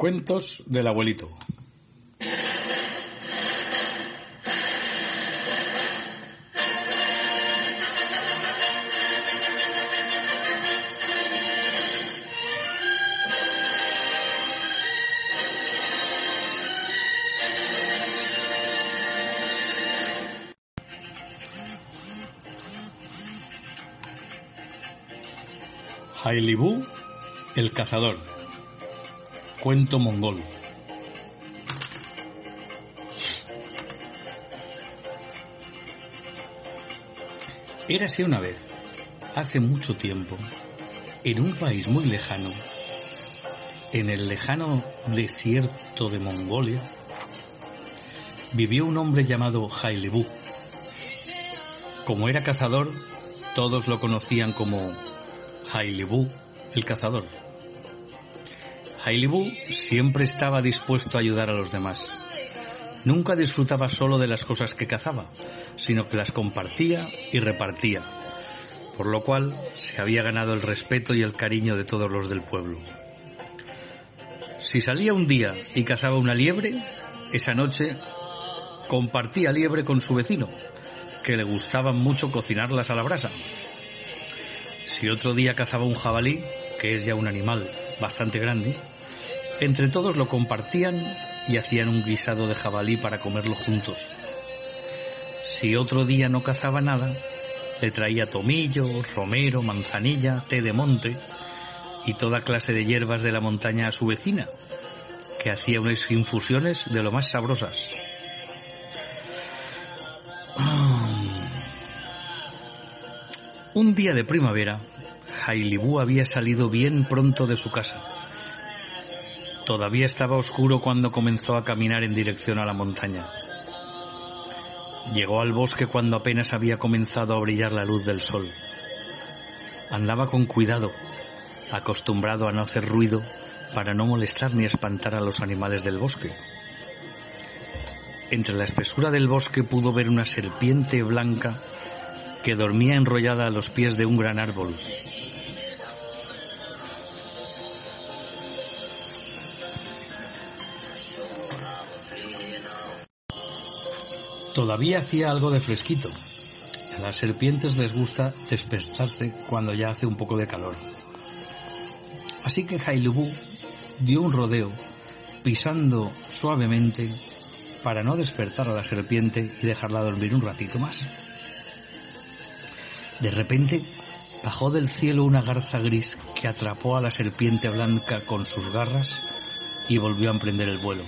Cuentos del abuelito. Hailibú, el cazador. Cuento mongol. Érase una vez, hace mucho tiempo, en un país muy lejano, en el lejano desierto de Mongolia, vivió un hombre llamado Hailibú. Como era cazador, todos lo conocían como Hailibú, el cazador. Hailibú siempre estaba dispuesto a ayudar a los demás. Nunca disfrutaba solo de las cosas que cazaba, sino que las compartía y repartía, por lo cual se había ganado el respeto y el cariño de todos los del pueblo. Si salía un día y cazaba una liebre, esa noche compartía liebre con su vecino, que le gustaba mucho cocinarlas a la brasa. Si otro día cazaba un jabalí, que es ya un animal bastante grande, entre todos lo compartían y hacían un guisado de jabalí para comerlo juntos. Si otro día no cazaba nada, le traía tomillo, romero, manzanilla, té de monte y toda clase de hierbas de la montaña a su vecina, que hacía unas infusiones de lo más sabrosas. Un día de primavera, Hailibú había salido bien pronto de su casa. Todavía estaba oscuro cuando comenzó a caminar en dirección a la montaña. Llegó al bosque cuando apenas había comenzado a brillar la luz del sol. Andaba con cuidado, acostumbrado a no hacer ruido para no molestar ni espantar a los animales del bosque. Entre la espesura del bosque pudo ver una serpiente blanca que dormía enrollada a los pies de un gran árbol. Todavía hacía algo de fresquito. A las serpientes les gusta despertarse cuando ya hace un poco de calor. Así que Hailubú dio un rodeo, pisando suavemente para no despertar a la serpiente y dejarla dormir un ratito más. De repente bajó del cielo una garza gris que atrapó a la serpiente blanca con sus garras y volvió a emprender el vuelo.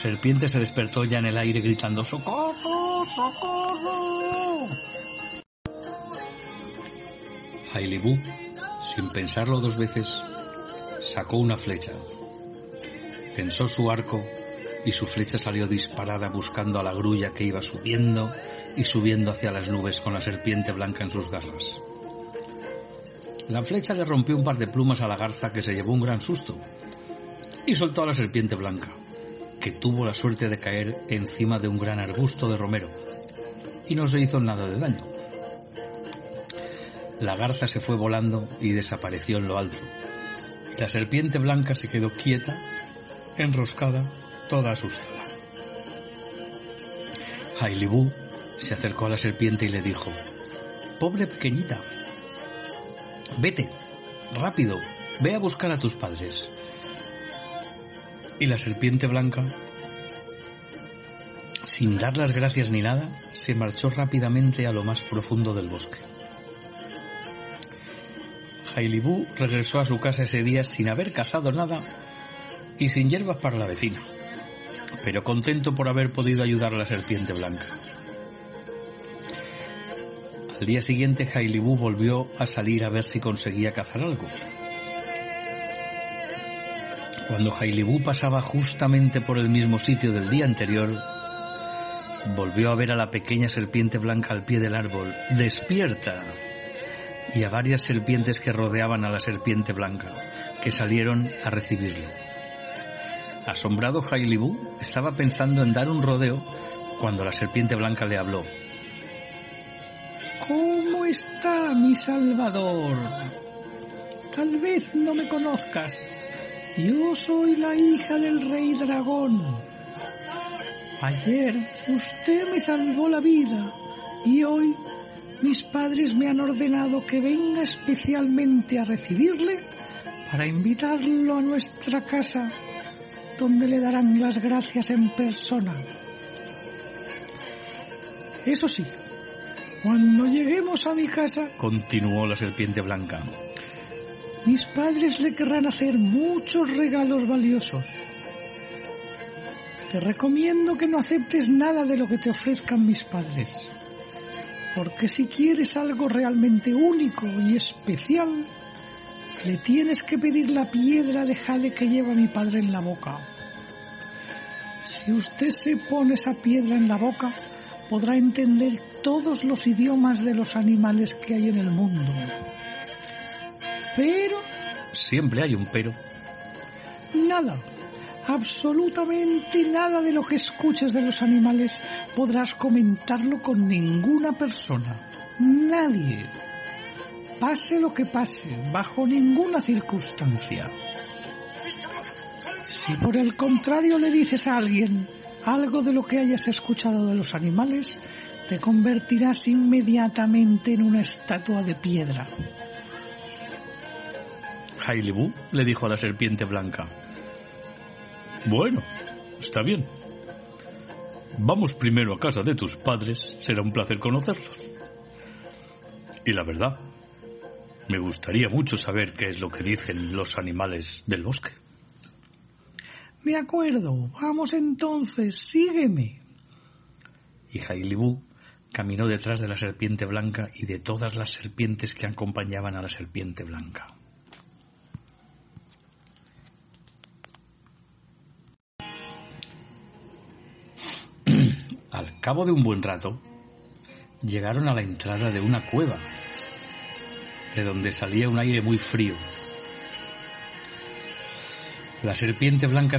Serpiente se despertó ya en el aire gritando ¡Socorro! ¡Socorro! Hailibú, sin pensarlo dos veces, sacó una flecha, tensó su arco y su flecha salió disparada buscando a la grulla que iba subiendo y subiendo hacia las nubes con la serpiente blanca en sus garras. La flecha le rompió un par de plumas a la garza que se llevó un gran susto y soltó a la serpiente blanca, que tuvo la suerte de caer encima de un gran arbusto de romero y no se hizo nada de daño. La garza se fue volando y desapareció en lo alto. La serpiente blanca se quedó quieta, enroscada, toda asustada. Hailibú se acercó a la serpiente y le dijo, Pobre pequeñita, vete, rápido, ve a buscar a tus padres. Y la serpiente blanca, sin dar las gracias ni nada, se marchó rápidamente a lo más profundo del bosque. Hailibú regresó a su casa ese día sin haber cazado nada y sin hierbas para la vecina, pero contento por haber podido ayudar a la serpiente blanca. Al día siguiente Hailibú volvió a salir a ver si conseguía cazar algo. Cuando Hailibú pasaba justamente por el mismo sitio del día anterior, volvió a ver a la pequeña serpiente blanca al pie del árbol, despierta, y a varias serpientes que rodeaban a la serpiente blanca, que salieron a recibirlo. Asombrado Hailibú estaba pensando en dar un rodeo cuando la serpiente blanca le habló. ¿Cómo está mi Salvador? Tal vez no me conozcas, Yo soy la hija del rey dragón. Ayer usted me salvó la vida y hoy mis padres me han ordenado que venga especialmente a recibirle para invitarlo a nuestra casa, donde le darán las gracias en persona. Eso sí, cuando lleguemos a mi casa, continuó la serpiente blanca, mis padres le querrán hacer muchos regalos valiosos. Te recomiendo que no aceptes nada de lo que te ofrezcan mis padres, porque si quieres algo realmente único y especial, le tienes que pedir la piedra de jade que lleva mi padre en la boca. Si usted se pone esa piedra en la boca, podrá entender todos los idiomas de los animales que hay en el mundo. Pero... Siempre hay un pero. Nada, absolutamente nada de lo que escuches de los animales podrás comentarlo con ninguna persona. Nadie. Pase lo que pase, bajo ninguna circunstancia. Si por el contrario le dices a alguien algo de lo que hayas escuchado de los animales, te convertirás inmediatamente en una estatua de piedra. Hailey le dijo a la serpiente blanca. Bueno, está bien. Vamos primero a casa de tus padres, será un placer conocerlos. Y la verdad, me gustaría mucho saber qué es lo que dicen los animales del bosque. De acuerdo, vamos entonces, sígueme. Y Hailibú caminó detrás de la serpiente blanca y de todas las serpientes que acompañaban a la serpiente blanca. Al cabo de un buen rato, llegaron a la entrada de una cueva, de donde salía un aire muy frío. La serpiente blanca